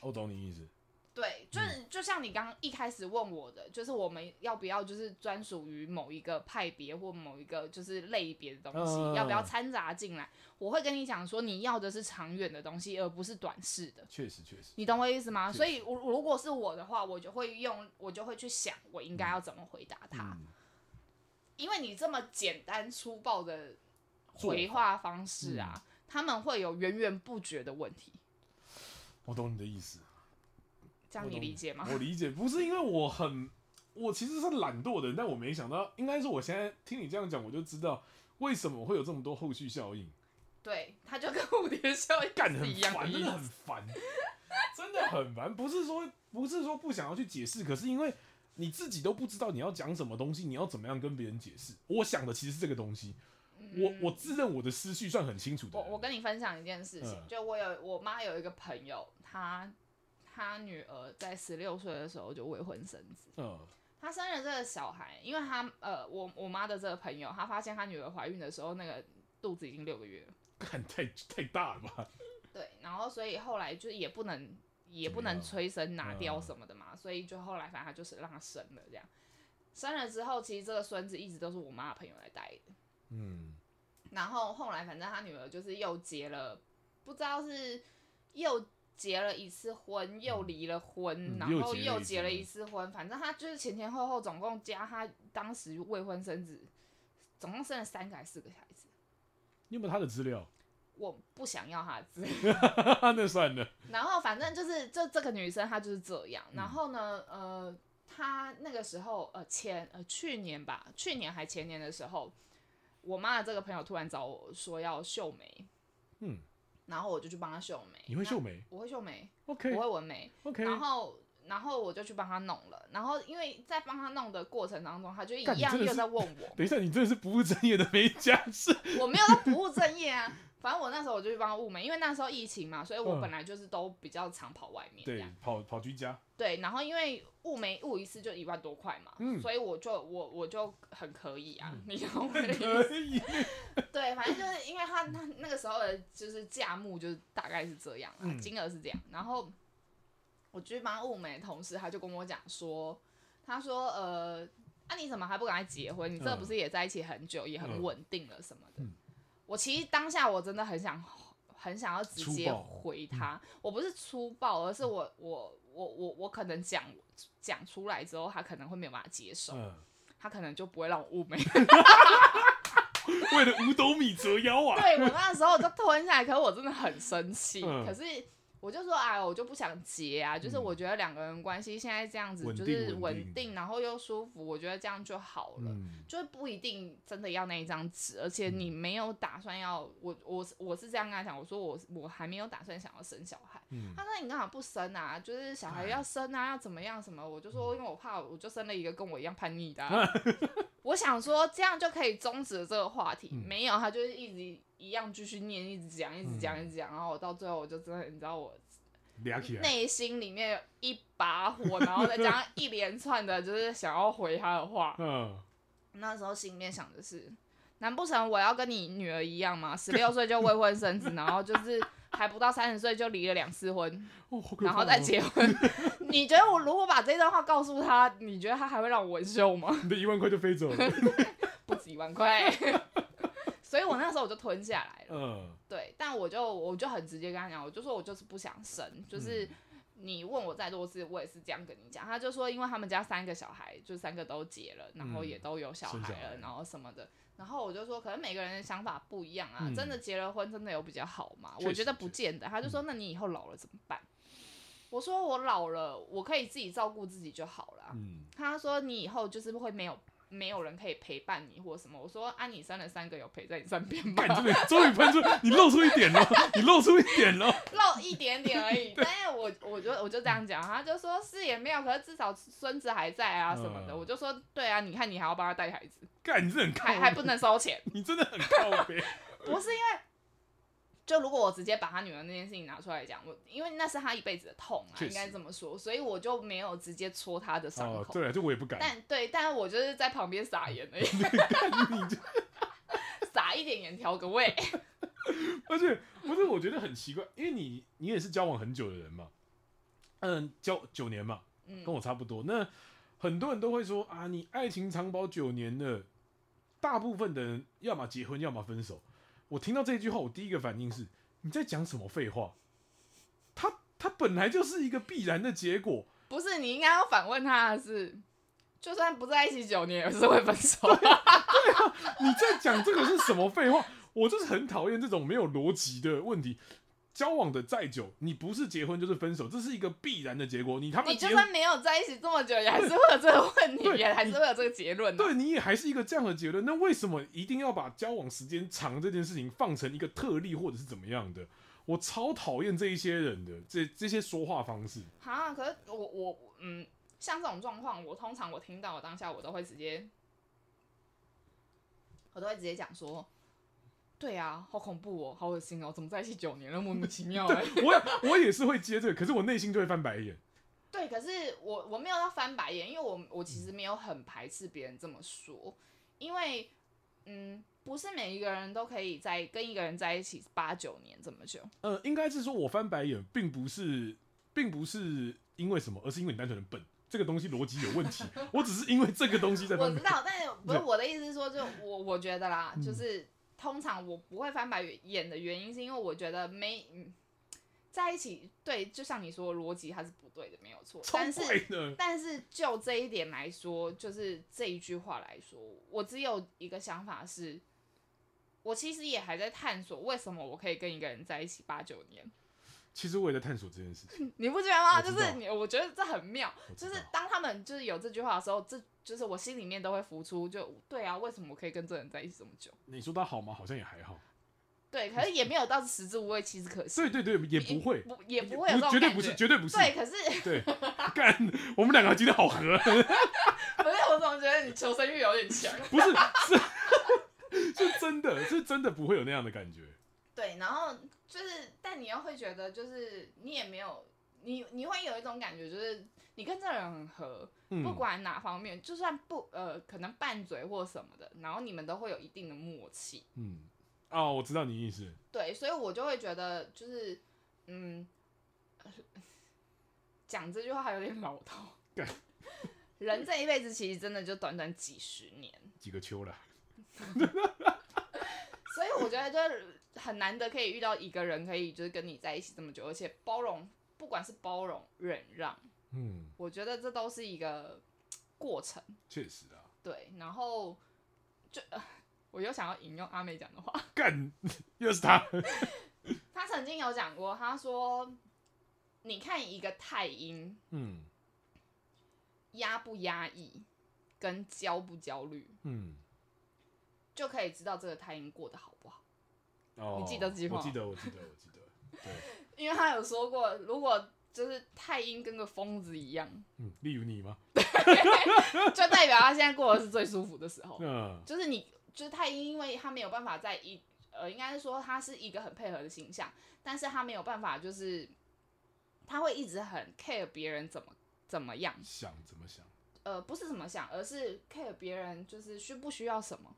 Speaker 1: 我懂你意思。
Speaker 2: 对，就是就像你刚刚一开始问我的，就是我们要不要就是专属于某一个派别或某一个就是类别的东西，呃、要不要掺杂进来？我会跟你讲说，你要的是长远的东西，而不是短视的。
Speaker 1: 确实，确实，
Speaker 2: 你懂我意思
Speaker 1: 吗？确。
Speaker 2: 所以，我如果是我的话，我就会用，我就会去想，我应该要怎么回答他。嗯、因为你这么简单粗暴的回话方式啊，嗯、他们会有源源不绝的问题。
Speaker 1: 我懂你的意思。
Speaker 2: 这样你理解吗？
Speaker 1: 我理解，不是因为我很，我其实是懒惰的人，但我没想到，应该是我现在听你这样讲，我就知道为什么会有这么多后续效应。
Speaker 2: 对，它就跟蝴蝶效应
Speaker 1: 干很烦，真的很烦，真的很烦。不是说不是说不想要去解释，可是因为你自己都不知道你要讲什么东西，你要怎么样跟别人解释？我想的其实是这个东西。我我自认我的思绪算很清楚的。
Speaker 2: 我我跟你分享一件事情，嗯、就我有我妈有一个朋友，她她女儿在十六岁的时候就未婚生子。嗯。她生了这个小孩，因为他呃，我我妈的这个朋友，她发现她女儿怀孕的时候，那个肚子已经六个月了。
Speaker 1: 看太太大了吧？
Speaker 2: 对，然后所以后来就也不能也不能催生拿掉什么的嘛，嗯、所以就后来反正就是让她生了这样。生了之后，其实这个孙子一直都是我妈的朋友来带的。嗯。然后后来，反正他女儿就是又结了，不知道是又结了一次婚，又离了婚，嗯、然后又结了一次婚。反正他就是前前后后总共加他当时未婚生子，总共生了三个还是四个孩子？
Speaker 1: 你有没有他的资料？
Speaker 2: 我不想要他的资料，(laughs)
Speaker 1: 那算了。
Speaker 2: 然后反正就是，就这个女生她就是这样。然后呢，呃，她那个时候呃前呃去年吧，去年还前年的时候。我妈的这个朋友突然找我说要秀眉，嗯，然后我就去帮他修眉。
Speaker 1: 你会修眉？
Speaker 2: 我会修眉
Speaker 1: ，OK。
Speaker 2: 我会纹眉
Speaker 1: ，OK。
Speaker 2: 然后，然后我就去帮他弄了。然后，因为在帮他弄的过程当中，他就一样又在问我。
Speaker 1: 等一下，你真的是不务正业的美甲师？
Speaker 2: 我没有在不务正业啊。反正我那时候我就去帮他雾眉，因为那时候疫情嘛，所以我本来就是都比较常跑外面。
Speaker 1: 对，跑跑居家。
Speaker 2: 对，然后因为雾眉雾一次就一万多块嘛，嗯、所以我就我我就很可以啊，嗯、你懂我的意思？可以。(laughs) 对，反正就是因为他他那个时候的就是价目就是大概是这样啊，嗯、金额是这样。然后我去帮物美的同事，他就跟我讲说，他说呃，啊你怎么还不赶快结婚？你这不是也在一起很久，嗯、也很稳定了什么的？嗯我其实当下我真的很想，很想要直接回他。嗯、我不是粗暴，而是我我我我我可能讲讲出来之后，他可能会没有办法接受，嗯、他可能就不会让我物美。(laughs) (laughs)
Speaker 1: 为了五斗米折腰啊！
Speaker 2: 对，我那时候就吞下来，可是我真的很生气，嗯、可是。我就说啊，我就不想结啊，就是我觉得两个人关系现在这样子，就是稳定，然后又舒服，我觉得这样就好了，就是不一定真的要那一张纸，而且你没有打算要我我我是这样跟他讲，我说我我还没有打算想要生小孩，他说你干嘛不生啊？就是小孩要生啊，要怎么样什么？我就说因为我怕我就生了一个跟我一样叛逆的，(laughs) 我想说这样就可以终止了这个话题，没有，他就是一直。一样继续念，一直讲，一直讲，一直讲，然后我到最后我就真的，你知道我内心里面有一把火，然后再加上一连串的，就是想要回他的话。嗯，那时候心里面想的是，难不成我要跟你女儿一样吗？十六岁就未婚生子，然后就是还不到三十岁就离了两次婚，然后再结婚？(laughs) 你觉得我如果把这段话告诉他，你觉得他还会让我纹绣吗？(laughs)
Speaker 1: 你的一万块就飞走了，(laughs)
Speaker 2: 不止一万块。所以我那时候我就吞下来了，嗯，对，但我就我就很直接跟他讲，我就说我就是不想生，就是你问我再多次，我也是这样跟你讲。他就说，因为他们家三个小孩，就三个都结了，然后也都有小孩了，嗯、然后什么的。然后我就说，可能每个人的想法不一样啊，嗯、真的结了婚真的有比较好吗？实我觉得不见得。他就说，那你以后老了怎么办？嗯、我说我老了，我可以自己照顾自己就好了。嗯，他说你以后就是会没有。没有人可以陪伴你或什么，我说啊，你生了三个有陪在你身边吗？
Speaker 1: 真的，终于喷出，你露出一点了，(laughs) 你露出一点了，
Speaker 2: 露一点点而已。(laughs) 但是我我就我就这样讲，他就说是也没有，可是至少孙子还在啊什么的。嗯、我就说对啊，你看你还要帮他带孩子，
Speaker 1: 干你这很靠，
Speaker 2: 还还不能收钱，(laughs)
Speaker 1: 你真的很靠边。
Speaker 2: 不是因为。就如果我直接把他女儿那件事情拿出来讲，我因为那是他一辈子的痛啊，应该这么说，所以我就没有直接戳他的伤口。哦、
Speaker 1: 对，就我也不敢。
Speaker 2: 但对，但是我就是在旁边撒盐而已，(laughs) 撒 (laughs) 一点盐调个味。(laughs)
Speaker 1: 而且不是，我觉得很奇怪，因为你你也是交往很久的人嘛，嗯，交九年嘛，跟我差不多。嗯、那很多人都会说啊，你爱情长跑九年了，大部分的人要么结婚，要么分手。我听到这句话，我第一个反应是：你在讲什么废话？他他本来就是一个必然的结果。
Speaker 2: 不是，你应该要反问他的是：就算不在一起九年，也是会分手。
Speaker 1: 对啊，对啊，你在讲这个是什么废话？我就是很讨厌这种没有逻辑的问题。交往的再久，你不是结婚就是分手，这是一个必然的结果。你他妈，
Speaker 2: 你就算没有在一起这么久，也还是会有这个问题，也还是会有这个结论。
Speaker 1: 对，你也还是一个这样的结论。那为什么一定要把交往时间长这件事情放成一个特例，或者是怎么样的？我超讨厌这一些人的这这些说话方式。
Speaker 2: 啊，可是我我嗯，像这种状况，我通常我听到我当下我都会直接，我都会直接讲说。对啊，好恐怖哦，好恶心哦，怎么在一起九年了，莫名其妙。
Speaker 1: 对，我我也是会接这个，可是我内心就会翻白眼。(laughs)
Speaker 2: 对，可是我我没有要翻白眼，因为我我其实没有很排斥别人这么说，因为嗯，不是每一个人都可以在跟一个人在一起八九年这么久。
Speaker 1: 呃，应该是说我翻白眼，并不是并不是因为什么，而是因为你单纯的笨，这个东西逻辑有问题。(laughs) 我只是因为这个东西在。
Speaker 2: 我知道，但是不是我的意思是说，就我我觉得啦，就是。通常我不会翻白眼的原因，是因为我觉得没嗯在一起，对，就像你说逻辑它是不对的，没有错。但是但是就这一点来说，就是这一句话来说，我只有一个想法是，我其实也还在探索为什么我可以跟一个人在一起八九年。
Speaker 1: 其实我也在探索这件事情，(laughs)
Speaker 2: 你不觉得吗？就是你，我觉得这很妙。就是当他们就是有这句话的时候，这就是我心里面都会浮出，就对啊，为什么我可以跟这人在一起这么久？
Speaker 1: 你说他好吗？好像也还好。
Speaker 2: 对，可是也没有到食之无味，弃之可惜。
Speaker 1: 对对对，也不会，
Speaker 2: 不也不会有这种感觉，
Speaker 1: 绝对不是，绝对不是。
Speaker 2: 对，可是
Speaker 1: 对，干，我们两个今天好合。(laughs) 不是，
Speaker 2: 我怎么觉得你求生欲有点强？
Speaker 1: 不是，是是真的，是真的不会有那样的感觉。
Speaker 2: 对，然后就是，但你又会觉得，就是你也没有，你你会有一种感觉，就是你跟这个人很合，嗯、不管哪方面，就算不呃，可能拌嘴或什么的，然后你们都会有一定的默契。
Speaker 1: 嗯，哦，我知道你意思。
Speaker 2: 对，所以我就会觉得，就是嗯，(laughs) 讲这句话还有点老套。干人这一辈子其实真的就短短几十年，
Speaker 1: 几个秋了。(laughs)
Speaker 2: 所以我觉得就是。很难得可以遇到一个人，可以就是跟你在一起这么久，而且包容，不管是包容、忍让，嗯，我觉得这都是一个过程。
Speaker 1: 确实啊。
Speaker 2: 对，然后就、呃、(laughs) 我又想要引用阿美讲的话，
Speaker 1: 干，(laughs) 又是他。(laughs)
Speaker 2: 他曾经有讲过，他说：“你看一个太阴，嗯，压不压抑，跟焦不焦虑，嗯，就可以知道这个太阴过得好不好。”
Speaker 1: 哦、
Speaker 2: 你记得这句话？
Speaker 1: 我记得，我记得，我记得。对，
Speaker 2: 因为他有说过，如果就是太阴跟个疯子一样，
Speaker 1: 嗯，例如你吗？(laughs)
Speaker 2: 就代表他现在过的是最舒服的时候。嗯，就是你，就是太阴，因为他没有办法在一，呃，应该是说他是一个很配合的形象，但是他没有办法，就是他会一直很 care 别人怎么怎么样，
Speaker 1: 想怎么想，
Speaker 2: 呃，不是怎么想，而是 care 别人就是需不需要什么。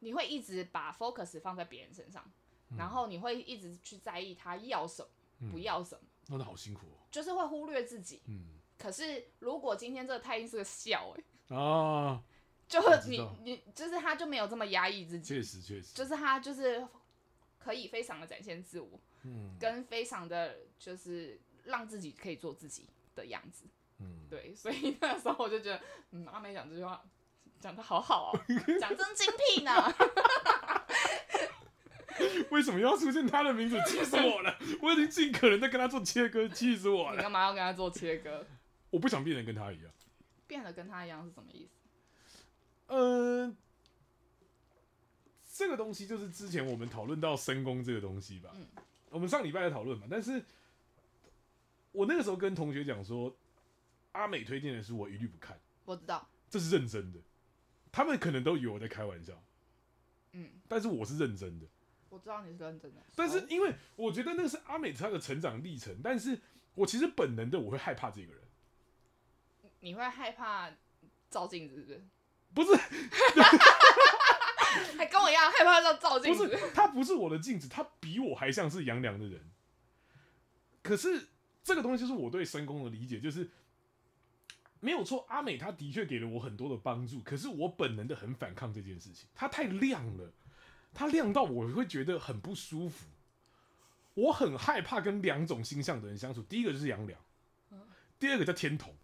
Speaker 2: 你会一直把 focus 放在别人身上，嗯、然后你会一直去在意他要什么，嗯、不要什么，
Speaker 1: 弄得好辛苦哦。
Speaker 2: 就是会忽略自己。嗯。可是如果今天这个太阴是个笑哎、欸，
Speaker 1: 啊，
Speaker 2: 就你你就是他就没有这么压抑自己。
Speaker 1: 确实确实。
Speaker 2: 就是他就是可以非常的展现自我，嗯，跟非常的就是让自己可以做自己的样子。嗯。对，所以那时候我就觉得，嗯，阿美讲这句话。讲的好好哦，讲真精辟呢。(laughs)
Speaker 1: 为什么要出现他的名字？气死我了！(laughs) 我已经尽可能在跟他做切割，气死我了！
Speaker 2: 你干嘛要跟他做切割？
Speaker 1: 我不想变得跟他一样。
Speaker 2: 变得跟他一样是什么意思？
Speaker 1: 嗯、呃，这个东西就是之前我们讨论到深宫这个东西吧。嗯、我们上礼拜在讨论嘛，但是我那个时候跟同学讲说，阿美推荐的书我一律不看。
Speaker 2: 我知道，
Speaker 1: 这是认真的。他们可能都以为我在开玩笑，嗯，但是我是认真的。
Speaker 2: 我知道你是认真的，
Speaker 1: 但是因为我觉得那个是阿美她的成长历程，但是我其实本能的我会害怕这个人。
Speaker 2: 你会害怕照镜子是不是？
Speaker 1: 不是，(laughs)
Speaker 2: 还跟我一样害怕照照镜子。
Speaker 1: 不是，他不是我的镜子，他比我还像是杨良的人。可是这个东西就是我对深宫的理解，就是。没有错，阿美她的确给了我很多的帮助，可是我本能的很反抗这件事情。她太亮了，她亮到我会觉得很不舒服。我很害怕跟两种星象的人相处。第一个就是杨梁，第二个叫天同。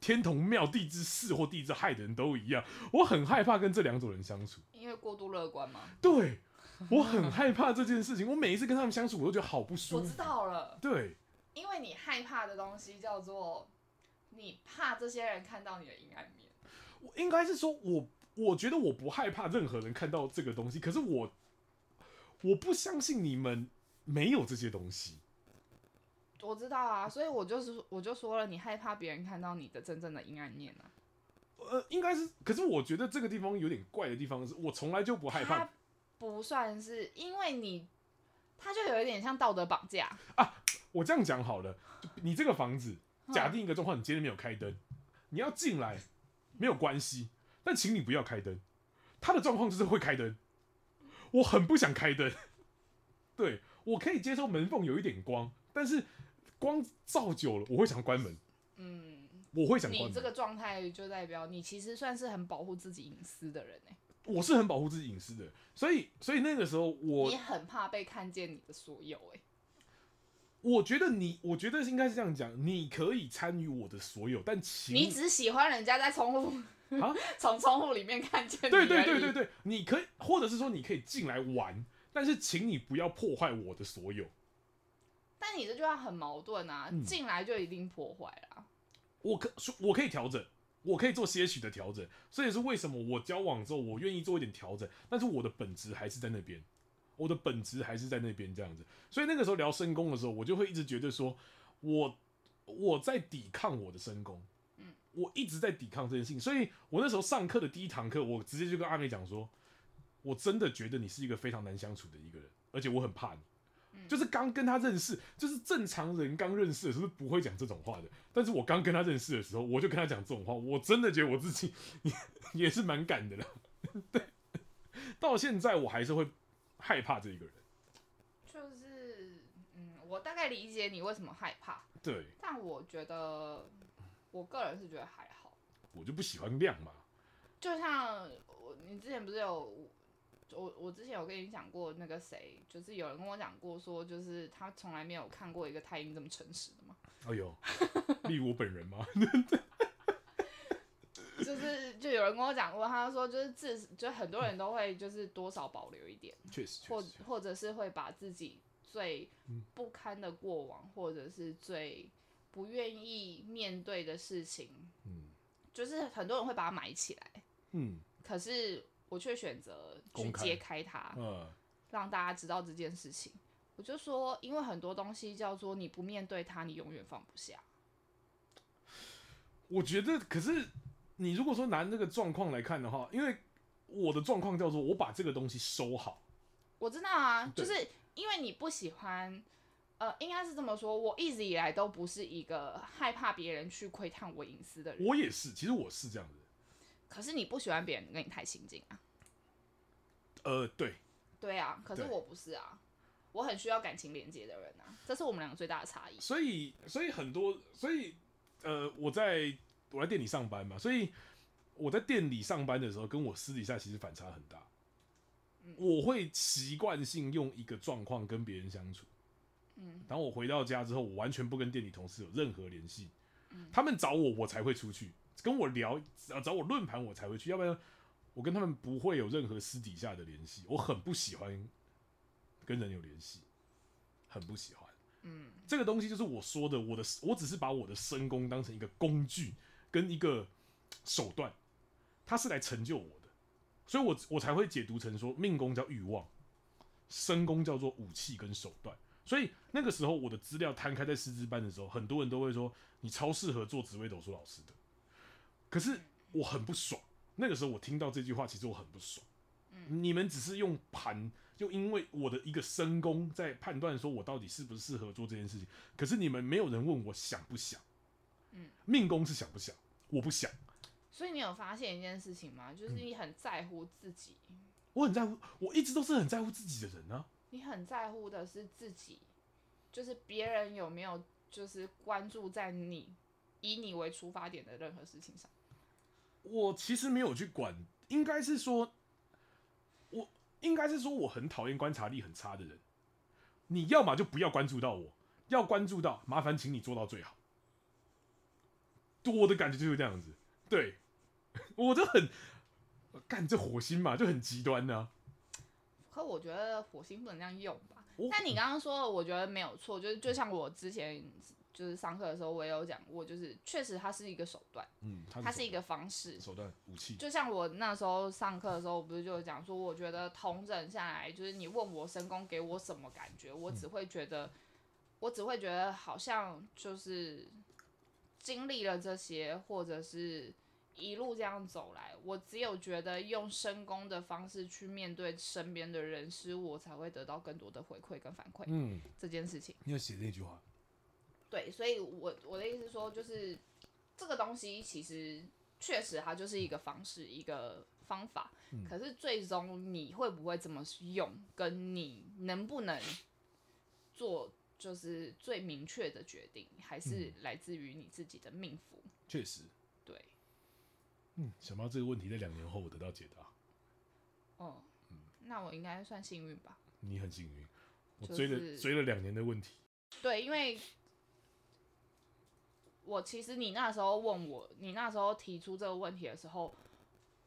Speaker 1: 天同庙地之势或地之害的人都一样，我很害怕跟这两种人相处。
Speaker 2: 因为过度乐观嘛？
Speaker 1: 对，我很害怕这件事情。我每一次跟他们相处，我都觉得好不舒服。
Speaker 2: 我知道了，
Speaker 1: 对，
Speaker 2: 因为你害怕的东西叫做你怕这些人看到你的阴暗面。
Speaker 1: 我应该是说我，我我觉得我不害怕任何人看到这个东西，可是我我不相信你们没有这些东西。
Speaker 2: 我知道啊，所以我就是我就说了，你害怕别人看到你的真正的阴暗面啊。
Speaker 1: 呃，应该是，可是我觉得这个地方有点怪的地方是，我从来就不害怕。
Speaker 2: 不算是，因为你，他就有一点像道德绑架
Speaker 1: 啊。我这样讲好了，你这个房子，假定一个状况，你今天没有开灯，你要进来没有关系，但请你不要开灯。他的状况就是会开灯，我很不想开灯。(laughs) 对，我可以接受门缝有一点光，但是光照久了，我会想关门。嗯。我会想，
Speaker 2: 你这个状态就代表你其实算是很保护自己隐私的人。
Speaker 1: 我是很保护自己隐私的，所以所以那个时候我
Speaker 2: 你很怕被看见你的所有哎。
Speaker 1: 我觉得你，我觉得应该是这样讲，你可以参与我的所有，但请
Speaker 2: 你只喜欢人家在窗户啊，(laughs) 从窗户里面看见。
Speaker 1: 对对对对对，你可以，或者是说你可以进来玩，但是请你不要破坏我的所有。
Speaker 2: 但你这句话很矛盾啊，进来就一定破坏了。
Speaker 1: 我可我可以调整，我可以做些许的调整，这也是为什么我交往之后我愿意做一点调整，但是我的本质还是在那边，我的本质还是在那边这样子。所以那个时候聊深宫的时候，我就会一直觉得说，我我在抵抗我的深宫，嗯，我一直在抵抗这件事情。所以我那时候上课的第一堂课，我直接就跟阿美讲说，我真的觉得你是一个非常难相处的一个人，而且我很怕你。就是刚跟他认识，就是正常人刚认识的时候是不会讲这种话的。但是我刚跟他认识的时候，我就跟他讲这种话，我真的觉得我自己也也是蛮敢的了。(laughs) 对，到现在我还是会害怕这一个人。
Speaker 2: 就是，嗯，我大概理解你为什么害怕。
Speaker 1: 对。
Speaker 2: 但我觉得，我个人是觉得还好。
Speaker 1: 我就不喜欢亮嘛。
Speaker 2: 就像我，你之前不是有。我我之前有跟你讲过那个谁，就是有人跟我讲过说，就是他从来没有看过一个太阴这么诚实的嘛。
Speaker 1: 哎呦，例如我本人吗？(laughs)
Speaker 2: 就是就有人跟我讲过，他说就是自就很多人都会就是多少保留一点，
Speaker 1: 确实，
Speaker 2: 或或者是会把自己最不堪的过往，嗯、或者是最不愿意面对的事情，嗯，就是很多人会把它埋起来，嗯，可是。我却选择去揭开它，嗯，让大家知道这件事情。我就说，因为很多东西叫做你不面对它，你永远放不下。
Speaker 1: 我觉得，可是你如果说拿那个状况来看的话，因为我的状况叫做我把这个东西收好。
Speaker 2: 我知道啊，就是因为你不喜欢，呃，应该是这么说。我一直以来都不是一个害怕别人去窥探我隐私的人。
Speaker 1: 我也是，其实我是这样的。
Speaker 2: 可是你不喜欢别人跟你太亲近啊？
Speaker 1: 呃，对。
Speaker 2: 对啊，可是我不是啊，我很需要感情连接的人啊，这是我们两个最大的差异。
Speaker 1: 所以，所以很多，所以呃，我在我在店里上班嘛，所以我在店里上班的时候，跟我私底下其实反差很大。嗯，我会习惯性用一个状况跟别人相处。嗯，当我回到家之后，我完全不跟店里同事有任何联系。嗯，他们找我，我才会出去。跟我聊，找我论盘，我才会去，要不然我跟他们不会有任何私底下的联系。我很不喜欢跟人有联系，很不喜欢。嗯，这个东西就是我说的，我的我只是把我的身工当成一个工具跟一个手段，它是来成就我的，所以我我才会解读成说命宫叫欲望，身宫叫做武器跟手段。所以那个时候我的资料摊开在师资班的时候，很多人都会说你超适合做紫微斗数老师的。可是我很不爽，那个时候我听到这句话，其实我很不爽。嗯，你们只是用盘，就因为我的一个身宫在判断说我到底适不适合做这件事情。可是你们没有人问我想不想。嗯，命宫是想不想，我不想。
Speaker 2: 所以你有发现一件事情吗？就是你很在乎自己。
Speaker 1: 嗯，我很在乎，我一直都是很在乎自己的人啊。
Speaker 2: 你很在乎的是自己，就是别人有没有就是关注在你以你为出发点的任何事情上。
Speaker 1: 我其实没有去管，应该是说，我应该是说我很讨厌观察力很差的人。你要么就不要关注到我，要关注到，麻烦请你做到最好。我的感觉就是这样子，对，(laughs) 我就很干这火星嘛，就很极端呢、
Speaker 2: 可我觉得火星不能这样用吧？哦、但你刚刚说的，我觉得没有错，就是就像我之前就是上课的时候，我也有讲过，就是确实它是一个手段，
Speaker 1: 嗯，它是，
Speaker 2: 它是一个方式，
Speaker 1: 手段武器。
Speaker 2: 就像我那时候上课的时候，我不是就讲说，我觉得统整下来，就是你问我神功给我什么感觉，我只会觉得，嗯、我只会觉得好像就是经历了这些，或者是。一路这样走来，我只有觉得用深功的方式去面对身边的人事物，我才会得到更多的回馈跟反馈。嗯，这件事情。
Speaker 1: 你有写那句话？
Speaker 2: 对，所以我我的意思说，就是这个东西其实确实它就是一个方式，一个方法。嗯，可是最终你会不会这么用，跟你能不能做，就是最明确的决定，还是来自于你自己的命符。
Speaker 1: 确实。嗯，想不到这个问题在两年后我得到解答。
Speaker 2: 哦，嗯，那我应该算幸运吧？
Speaker 1: 你很幸运，我追了、就是、追了两年的问题。
Speaker 2: 对，因为我其实你那时候问我，你那时候提出这个问题的时候，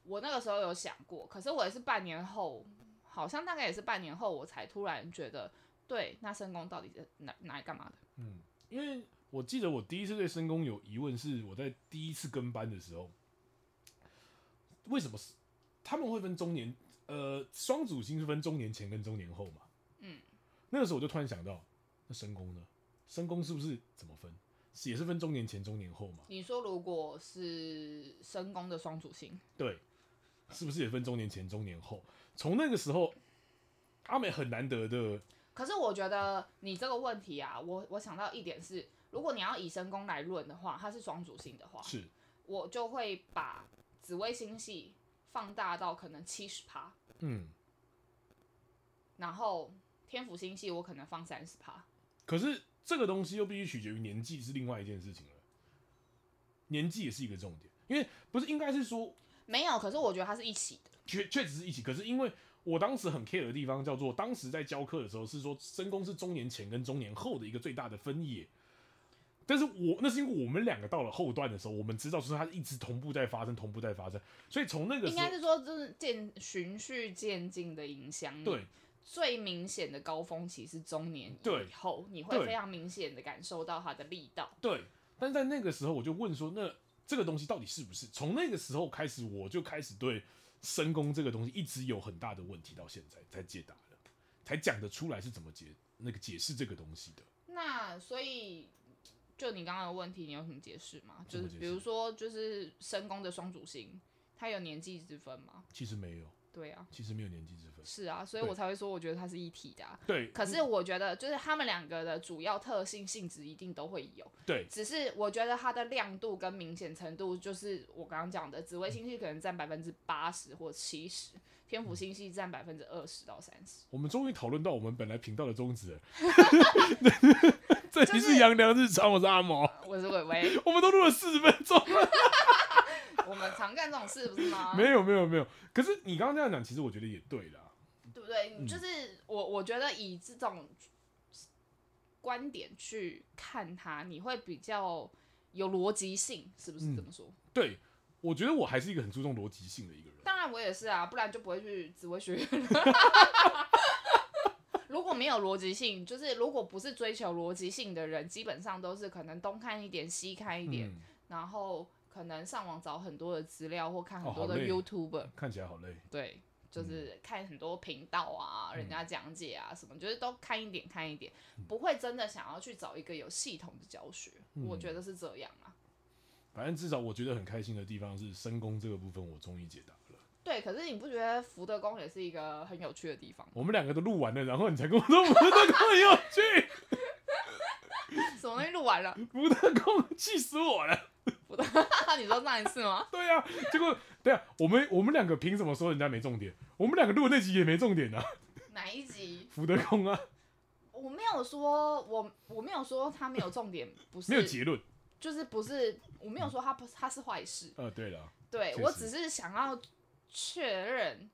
Speaker 2: 我那个时候有想过，可是我也是半年后，好像大概也是半年后，我才突然觉得，对，那身宫到底是拿拿来干嘛的？
Speaker 1: 嗯，因为我记得我第一次对身宫有疑问，是我在第一次跟班的时候。为什么是他们会分中年？呃，双主星是分中年前跟中年后嘛？嗯，那个时候我就突然想到，那申宫呢？申宫是不是怎么分？也是分中年前、中年后嘛？
Speaker 2: 你说如果是申宫的双主星，
Speaker 1: 对，是不是也分中年前、中年后？从那个时候，阿美很难得的。
Speaker 2: 可是我觉得你这个问题啊，我我想到一点是，如果你要以申宫来论的话，它是双主星的话，
Speaker 1: 是，
Speaker 2: 我就会把。紫微星系放大到可能七十趴，嗯，然后天府星系我可能放三十趴。
Speaker 1: 可是这个东西又必须取决于年纪，是另外一件事情了。年纪也是一个重点，因为不是应该是说
Speaker 2: 没有，可是我觉得它是一起的，
Speaker 1: 确确实是一起。可是因为我当时很 care 的地方叫做，当时在教课的时候是说，深宫是中年前跟中年后的一个最大的分野。但是我那是因为我们两个到了后段的时候，我们知道说它一直同步在发生，同步在发生，所以从那个
Speaker 2: 应该是说就是渐循序渐进的影响。
Speaker 1: 对，
Speaker 2: 最明显的高峰期是中年以后，你会非常明显的感受到它的力道。
Speaker 1: 对，但是在那个时候我就问说，那这个东西到底是不是？从那个时候开始，我就开始对深宫这个东西一直有很大的问题，到现在才解答了，才讲得出来是怎么解那个解释这个东西的。
Speaker 2: 那所以。就你刚刚的问题，你有什么解释吗？就是比如说，就是深宫的双主星，它有年纪之分吗？
Speaker 1: 其实没有。
Speaker 2: 对啊，
Speaker 1: 其实没有年纪之分。
Speaker 2: 是啊，所以我才会说，我觉得它是一体的啊。
Speaker 1: 对。
Speaker 2: 可是我觉得，就是他们两个的主要特性性质一定都会有。
Speaker 1: 对。
Speaker 2: 只是我觉得它的亮度跟明显程度，就是我刚刚讲的，紫微星系可能占百分之八十或七十，天府星系占百分之二十到三十。
Speaker 1: 我们终于讨论到我们本来频道的宗旨了。(laughs) 这里是杨良日常，我是阿毛，(laughs)
Speaker 2: 我是伟伟，
Speaker 1: 我们都录了四十分钟了。(laughs)
Speaker 2: 我们常干这种事，不是吗？
Speaker 1: 没有，没有，没有。可是你刚刚这样讲，其实我觉得也对啦，
Speaker 2: 对不对？嗯、就是我，我觉得以这种观点去看它，你会比较有逻辑性，是不是这么说？嗯、
Speaker 1: 对，我觉得我还是一个很注重逻辑性的一个人。
Speaker 2: 当然，我也是啊，不然就不会去紫薇学院。(laughs) 如果没有逻辑性，就是如果不是追求逻辑性的人，基本上都是可能东看一点，西看一点，嗯、然后可能上网找很多的资料或看很多的 YouTuber，、哦、
Speaker 1: 看起来好累。
Speaker 2: 对，就是看很多频道啊，嗯、人家讲解啊什么，就是都看一点看一点，不会真的想要去找一个有系统的教学。嗯、我觉得是这样啊。
Speaker 1: 反正至少我觉得很开心的地方是深宫这个部分，我终于解答。
Speaker 2: 对，可是你不觉得福德宫也是一个很有趣的地方？
Speaker 1: 我们两个都录完了，然后你才跟我说福德宫很有趣。(laughs)
Speaker 2: 什么东西录完了？
Speaker 1: 福德宫气死我了！
Speaker 2: 福德，(laughs) 你说上一次吗？(laughs)
Speaker 1: 对呀、啊，结果对啊，我们我们两个凭什么说人家没重点？我们两个录的那集也没重点呢、啊？
Speaker 2: 哪一集？
Speaker 1: 福德宫啊！
Speaker 2: 我没有说，我我没有说他没有重点，不是
Speaker 1: 没有结论，
Speaker 2: 就是不是我没有说他不他是坏事。
Speaker 1: 呃，对了，
Speaker 2: 对我只是想要。确认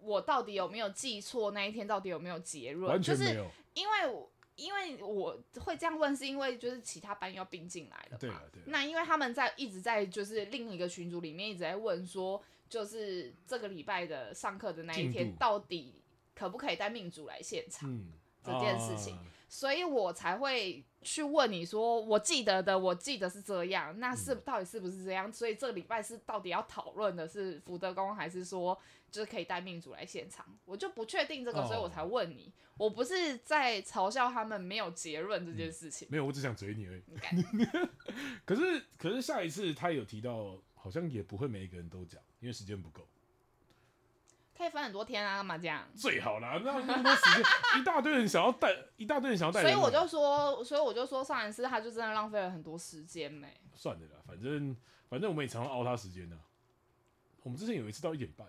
Speaker 2: 我到底有没有记错？那一天到底有没有结论？
Speaker 1: 完全没有。
Speaker 2: 就是因为，因为我会这样问，是因为就是其他班要并进来了嘛。
Speaker 1: 对啊，对啊。
Speaker 2: 那因为他们在一直在就是另一个群组里面一直在问说，就是这个礼拜的上课的那一天到底可不可以带命主来现场、嗯、这件事情，啊、所以我才会去问你说，我记得的，我记得是这样，那是到底是不是这样？所以这个礼拜是到底要讨论的是福德宫，还是说就是可以带命主来现场？我就不确定这个，所以我才问你。哦、我不是在嘲笑他们没有结论这件事情、嗯，
Speaker 1: 没有，我只想嘴你而已。(laughs) 可是，可是下一次他有提到，好像也不会每一个人都讲，因为时间不够。
Speaker 2: 可以分很多天啊，干嘛这样？
Speaker 1: 最好啦，那那么多时间，一大堆人想要带，一大堆人想要带。
Speaker 2: 所以我就说，所以我就说，上一次他就真的浪费了很多时间没。
Speaker 1: 算了啦，反正反正我们也常常熬他时间呢。我们之前有一次到一点半，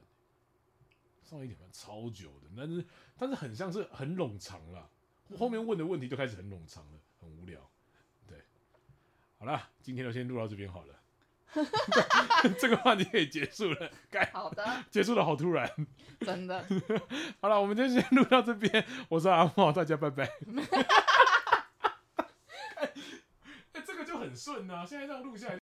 Speaker 1: 上一点半超久的，但是但是很像是很冗长了，后面问的问题就开始很冗长了，很无聊。对，好了，今天就先录到这边好了。(laughs) 这个话题可以结束了，该
Speaker 2: 好的，
Speaker 1: 结束的好突然，
Speaker 2: 真的。(laughs)
Speaker 1: 好了，我们就先录到这边。我是阿茂，大家拜拜。(laughs) 哎、这个就很顺啊，现在这样录下来。